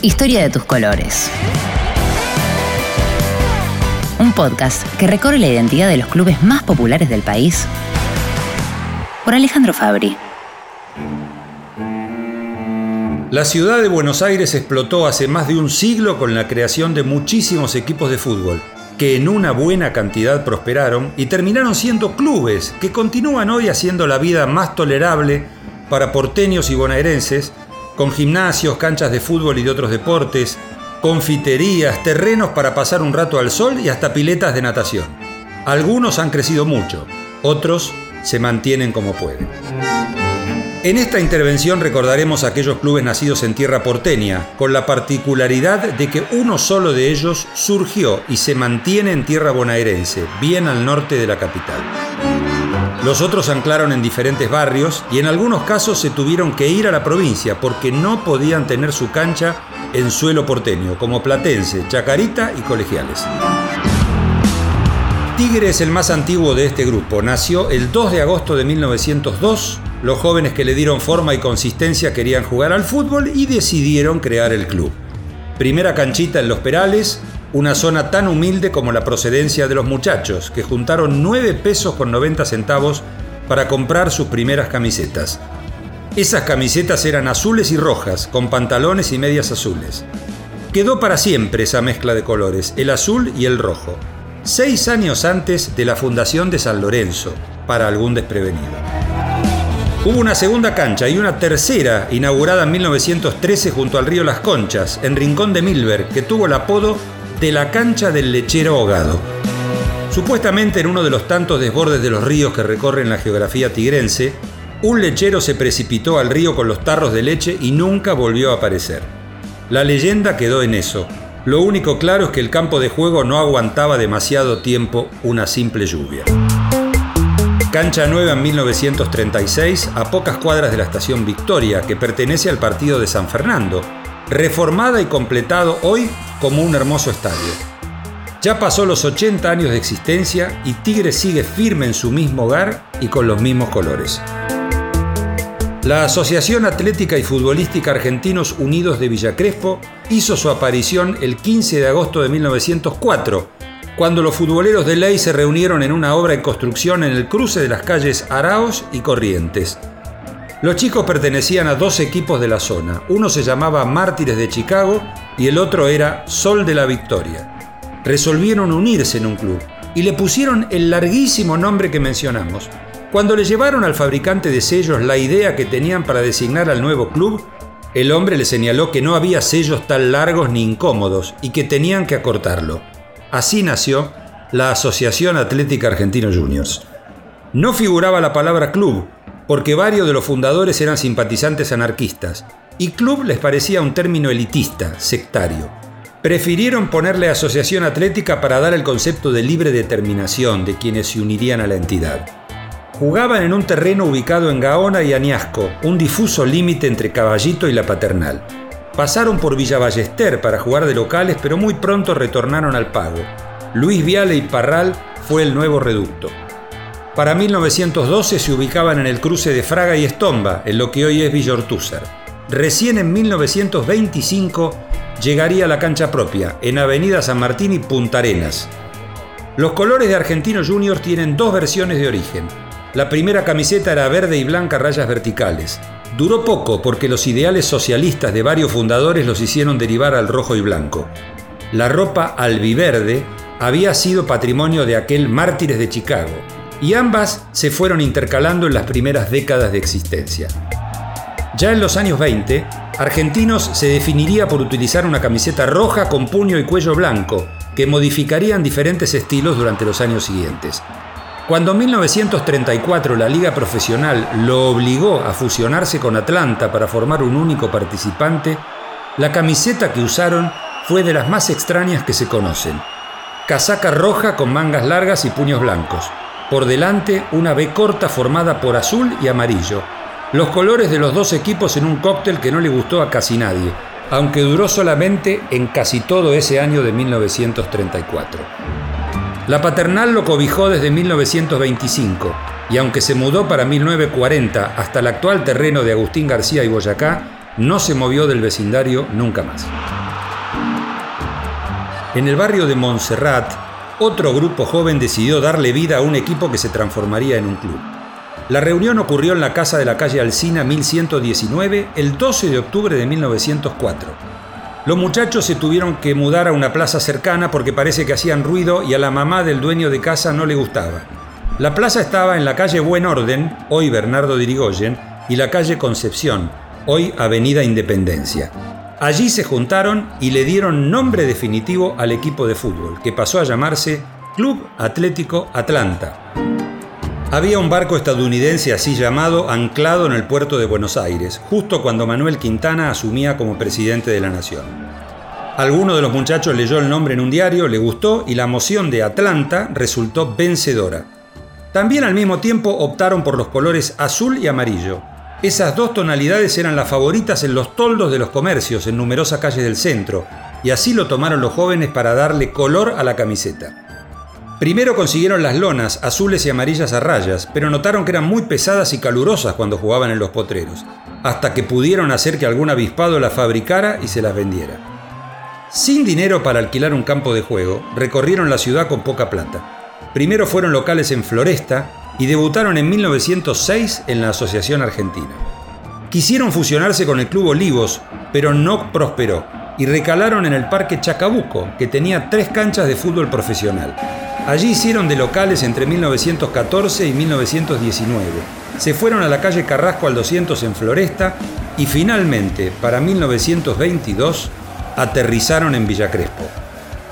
Historia de tus colores. Un podcast que recorre la identidad de los clubes más populares del país por Alejandro Fabri. La ciudad de Buenos Aires explotó hace más de un siglo con la creación de muchísimos equipos de fútbol, que en una buena cantidad prosperaron y terminaron siendo clubes que continúan hoy haciendo la vida más tolerable para porteños y bonaerenses, con gimnasios, canchas de fútbol y de otros deportes, confiterías, terrenos para pasar un rato al sol y hasta piletas de natación. Algunos han crecido mucho, otros se mantienen como pueden. En esta intervención recordaremos aquellos clubes nacidos en tierra porteña, con la particularidad de que uno solo de ellos surgió y se mantiene en tierra bonaerense, bien al norte de la capital. Los otros anclaron en diferentes barrios y en algunos casos se tuvieron que ir a la provincia porque no podían tener su cancha en suelo porteño, como Platense, Chacarita y Colegiales. Tigre es el más antiguo de este grupo. Nació el 2 de agosto de 1902. Los jóvenes que le dieron forma y consistencia querían jugar al fútbol y decidieron crear el club. Primera canchita en Los Perales, una zona tan humilde como la procedencia de los muchachos, que juntaron 9 pesos con 90 centavos para comprar sus primeras camisetas. Esas camisetas eran azules y rojas, con pantalones y medias azules. Quedó para siempre esa mezcla de colores, el azul y el rojo, seis años antes de la fundación de San Lorenzo, para algún desprevenido. Hubo una segunda cancha y una tercera inaugurada en 1913 junto al río Las Conchas, en Rincón de Milberg, que tuvo el apodo de la cancha del lechero ahogado. Supuestamente en uno de los tantos desbordes de los ríos que recorren la geografía tigrense, un lechero se precipitó al río con los tarros de leche y nunca volvió a aparecer. La leyenda quedó en eso. Lo único claro es que el campo de juego no aguantaba demasiado tiempo una simple lluvia. Cancha nueva en 1936, a pocas cuadras de la estación Victoria, que pertenece al partido de San Fernando, reformada y completado hoy como un hermoso estadio. Ya pasó los 80 años de existencia y Tigre sigue firme en su mismo hogar y con los mismos colores. La Asociación Atlética y Futbolística Argentinos Unidos de Villa Crespo hizo su aparición el 15 de agosto de 1904, cuando los futboleros de ley se reunieron en una obra en construcción en el cruce de las calles Araos y Corrientes. Los chicos pertenecían a dos equipos de la zona. Uno se llamaba Mártires de Chicago y el otro era Sol de la Victoria. Resolvieron unirse en un club y le pusieron el larguísimo nombre que mencionamos. Cuando le llevaron al fabricante de sellos la idea que tenían para designar al nuevo club, el hombre le señaló que no había sellos tan largos ni incómodos y que tenían que acortarlo. Así nació la Asociación Atlética Argentino Juniors. No figuraba la palabra club, porque varios de los fundadores eran simpatizantes anarquistas, y club les parecía un término elitista, sectario. Prefirieron ponerle asociación atlética para dar el concepto de libre determinación de quienes se unirían a la entidad. Jugaban en un terreno ubicado en Gaona y Añasco, un difuso límite entre Caballito y la Paternal. Pasaron por Villa Ballester para jugar de locales, pero muy pronto retornaron al pago. Luis Viale y Parral fue el nuevo reducto. Para 1912 se ubicaban en el cruce de Fraga y Estomba, en lo que hoy es Villortúzar. Recién en 1925 llegaría a la cancha propia, en Avenida San Martín y Punta Arenas. Los colores de Argentinos Juniors tienen dos versiones de origen. La primera camiseta era verde y blanca rayas verticales. Duró poco porque los ideales socialistas de varios fundadores los hicieron derivar al rojo y blanco. La ropa albiverde había sido patrimonio de aquel Mártires de Chicago, y ambas se fueron intercalando en las primeras décadas de existencia. Ya en los años 20, Argentinos se definiría por utilizar una camiseta roja con puño y cuello blanco, que modificarían diferentes estilos durante los años siguientes. Cuando en 1934 la liga profesional lo obligó a fusionarse con Atlanta para formar un único participante, la camiseta que usaron fue de las más extrañas que se conocen. Casaca roja con mangas largas y puños blancos, por delante, una B corta formada por azul y amarillo. Los colores de los dos equipos en un cóctel que no le gustó a casi nadie, aunque duró solamente en casi todo ese año de 1934. La paternal lo cobijó desde 1925 y aunque se mudó para 1940 hasta el actual terreno de Agustín García y Boyacá, no se movió del vecindario nunca más. En el barrio de Montserrat, otro grupo joven decidió darle vida a un equipo que se transformaría en un club. La reunión ocurrió en la casa de la calle Alcina 1119 el 12 de octubre de 1904. Los muchachos se tuvieron que mudar a una plaza cercana porque parece que hacían ruido y a la mamá del dueño de casa no le gustaba. La plaza estaba en la calle Buen Orden, hoy Bernardo Dirigoyen, y la calle Concepción, hoy Avenida Independencia. Allí se juntaron y le dieron nombre definitivo al equipo de fútbol, que pasó a llamarse Club Atlético Atlanta. Había un barco estadounidense así llamado anclado en el puerto de Buenos Aires, justo cuando Manuel Quintana asumía como presidente de la nación. Alguno de los muchachos leyó el nombre en un diario, le gustó y la moción de Atlanta resultó vencedora. También al mismo tiempo optaron por los colores azul y amarillo. Esas dos tonalidades eran las favoritas en los toldos de los comercios en numerosas calles del centro, y así lo tomaron los jóvenes para darle color a la camiseta. Primero consiguieron las lonas azules y amarillas a rayas, pero notaron que eran muy pesadas y calurosas cuando jugaban en los potreros, hasta que pudieron hacer que algún avispado las fabricara y se las vendiera. Sin dinero para alquilar un campo de juego, recorrieron la ciudad con poca plata. Primero fueron locales en Floresta y debutaron en 1906 en la Asociación Argentina. Quisieron fusionarse con el Club Olivos, pero no prosperó, y recalaron en el Parque Chacabuco, que tenía tres canchas de fútbol profesional. Allí hicieron de locales entre 1914 y 1919. Se fueron a la calle Carrasco al 200 en Floresta y finalmente, para 1922, aterrizaron en Villa Crespo.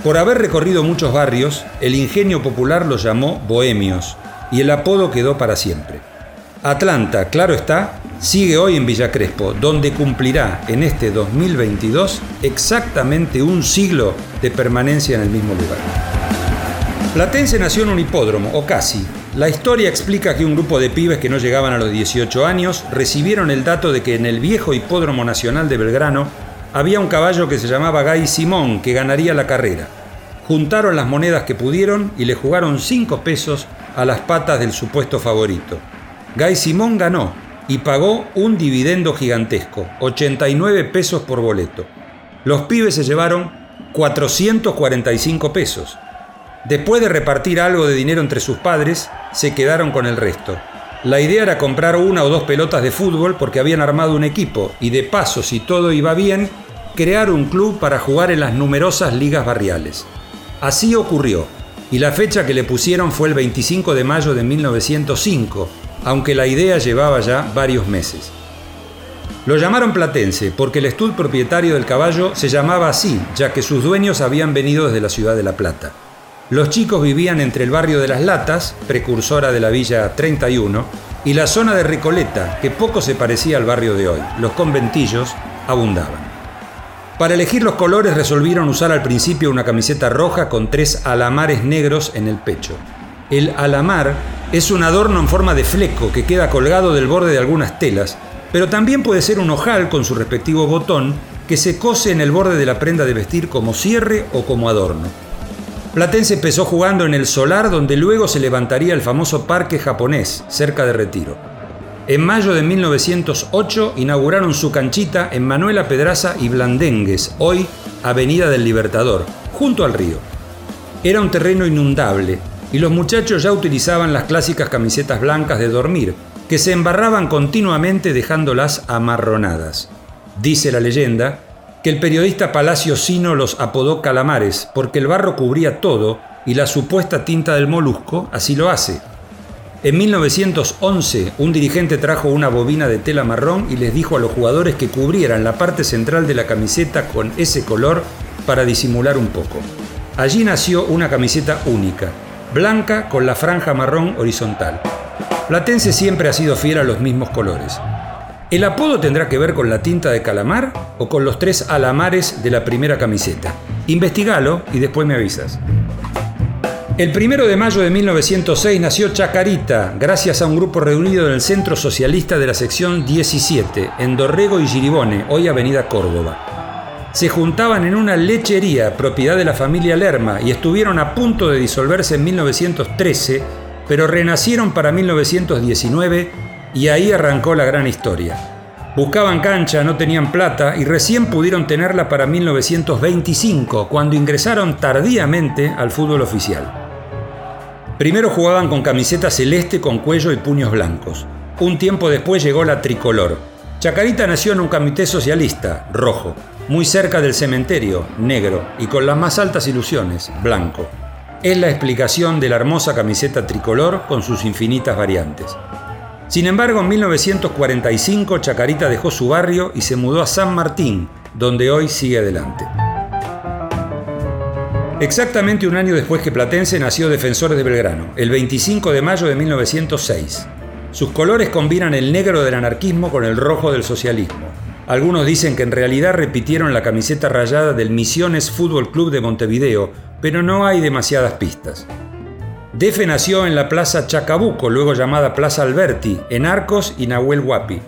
Por haber recorrido muchos barrios, el ingenio popular los llamó bohemios y el apodo quedó para siempre. Atlanta, claro está, sigue hoy en Villa Crespo, donde cumplirá en este 2022 exactamente un siglo de permanencia en el mismo lugar. Platense nació en un hipódromo, o casi. La historia explica que un grupo de pibes que no llegaban a los 18 años recibieron el dato de que en el viejo hipódromo nacional de Belgrano había un caballo que se llamaba Gay Simón que ganaría la carrera. Juntaron las monedas que pudieron y le jugaron 5 pesos a las patas del supuesto favorito. Gay Simón ganó y pagó un dividendo gigantesco, 89 pesos por boleto. Los pibes se llevaron 445 pesos. Después de repartir algo de dinero entre sus padres, se quedaron con el resto. La idea era comprar una o dos pelotas de fútbol porque habían armado un equipo y de paso, si todo iba bien, crear un club para jugar en las numerosas ligas barriales. Así ocurrió, y la fecha que le pusieron fue el 25 de mayo de 1905, aunque la idea llevaba ya varios meses. Lo llamaron Platense porque el estud propietario del caballo se llamaba así, ya que sus dueños habían venido desde la ciudad de La Plata. Los chicos vivían entre el barrio de Las Latas, precursora de la Villa 31, y la zona de Recoleta, que poco se parecía al barrio de hoy. Los conventillos abundaban. Para elegir los colores resolvieron usar al principio una camiseta roja con tres alamares negros en el pecho. El alamar es un adorno en forma de fleco que queda colgado del borde de algunas telas, pero también puede ser un ojal con su respectivo botón que se cose en el borde de la prenda de vestir como cierre o como adorno. Platense empezó jugando en el Solar, donde luego se levantaría el famoso Parque Japonés, cerca de Retiro. En mayo de 1908 inauguraron su canchita en Manuela Pedraza y Blandengues, hoy Avenida del Libertador, junto al río. Era un terreno inundable y los muchachos ya utilizaban las clásicas camisetas blancas de dormir, que se embarraban continuamente dejándolas amarronadas. Dice la leyenda que el periodista Palacio Sino los apodó calamares porque el barro cubría todo y la supuesta tinta del molusco así lo hace. En 1911, un dirigente trajo una bobina de tela marrón y les dijo a los jugadores que cubrieran la parte central de la camiseta con ese color para disimular un poco. Allí nació una camiseta única, blanca con la franja marrón horizontal. Platense siempre ha sido fiel a los mismos colores. ¿El apodo tendrá que ver con la tinta de calamar o con los tres alamares de la primera camiseta? Investigalo y después me avisas. El primero de mayo de 1906 nació Chacarita, gracias a un grupo reunido en el Centro Socialista de la sección 17, en Dorrego y Giribone, hoy Avenida Córdoba. Se juntaban en una lechería, propiedad de la familia Lerma, y estuvieron a punto de disolverse en 1913, pero renacieron para 1919 y ahí arrancó la gran historia. Buscaban cancha, no tenían plata y recién pudieron tenerla para 1925, cuando ingresaron tardíamente al fútbol oficial. Primero jugaban con camiseta celeste con cuello y puños blancos. Un tiempo después llegó la tricolor. Chacarita nació en un comité socialista, rojo, muy cerca del cementerio, negro, y con las más altas ilusiones, blanco. Es la explicación de la hermosa camiseta tricolor con sus infinitas variantes. Sin embargo, en 1945 Chacarita dejó su barrio y se mudó a San Martín, donde hoy sigue adelante. Exactamente un año después que Platense nació Defensores de Belgrano, el 25 de mayo de 1906. Sus colores combinan el negro del anarquismo con el rojo del socialismo. Algunos dicen que en realidad repitieron la camiseta rayada del Misiones Fútbol Club de Montevideo, pero no hay demasiadas pistas. Defe nació en la Plaza Chacabuco, luego llamada Plaza Alberti, en Arcos y Nahuel Huapi.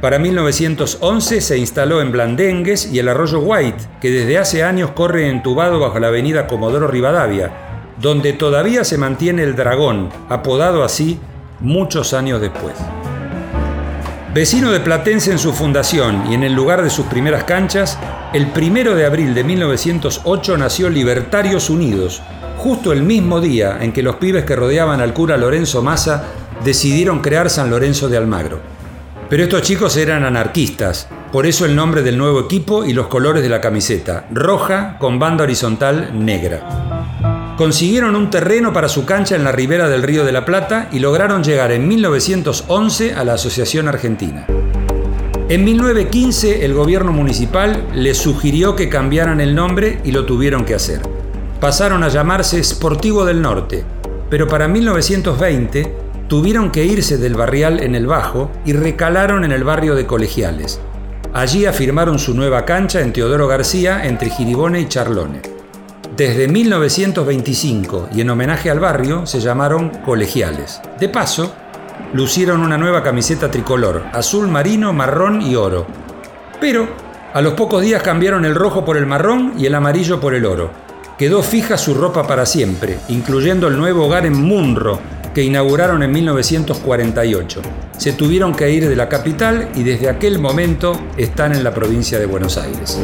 Para 1911 se instaló en Blandengues y el arroyo White, que desde hace años corre entubado bajo la avenida Comodoro Rivadavia, donde todavía se mantiene el dragón, apodado así muchos años después. Vecino de Platense en su fundación y en el lugar de sus primeras canchas, el primero de abril de 1908 nació Libertarios Unidos, justo el mismo día en que los pibes que rodeaban al cura Lorenzo Massa decidieron crear San Lorenzo de Almagro. Pero estos chicos eran anarquistas, por eso el nombre del nuevo equipo y los colores de la camiseta, roja con banda horizontal negra. Consiguieron un terreno para su cancha en la ribera del Río de la Plata y lograron llegar en 1911 a la Asociación Argentina. En 1915 el gobierno municipal les sugirió que cambiaran el nombre y lo tuvieron que hacer pasaron a llamarse Sportivo del Norte, pero para 1920 tuvieron que irse del barrial en el Bajo y recalaron en el barrio de Colegiales. Allí afirmaron su nueva cancha en Teodoro García entre Giribone y Charlone. Desde 1925 y en homenaje al barrio se llamaron Colegiales. De paso, lucieron una nueva camiseta tricolor, azul marino, marrón y oro. Pero a los pocos días cambiaron el rojo por el marrón y el amarillo por el oro quedó fija su ropa para siempre, incluyendo el nuevo hogar en Munro, que inauguraron en 1948. Se tuvieron que ir de la capital y desde aquel momento están en la provincia de Buenos Aires.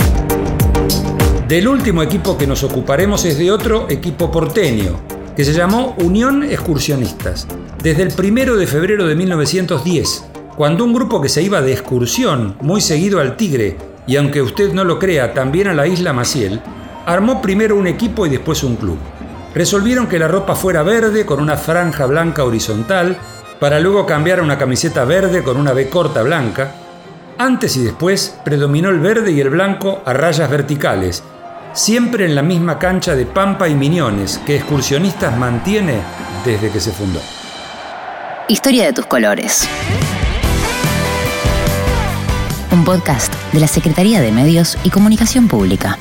Del último equipo que nos ocuparemos es de otro equipo porteño, que se llamó Unión Excursionistas, desde el 1 de febrero de 1910, cuando un grupo que se iba de excursión muy seguido al Tigre, y aunque usted no lo crea, también a la isla Maciel, Armó primero un equipo y después un club. Resolvieron que la ropa fuera verde con una franja blanca horizontal, para luego cambiar a una camiseta verde con una B corta blanca. Antes y después predominó el verde y el blanco a rayas verticales, siempre en la misma cancha de Pampa y Miñones que Excursionistas mantiene desde que se fundó. Historia de tus colores. Un podcast de la Secretaría de Medios y Comunicación Pública.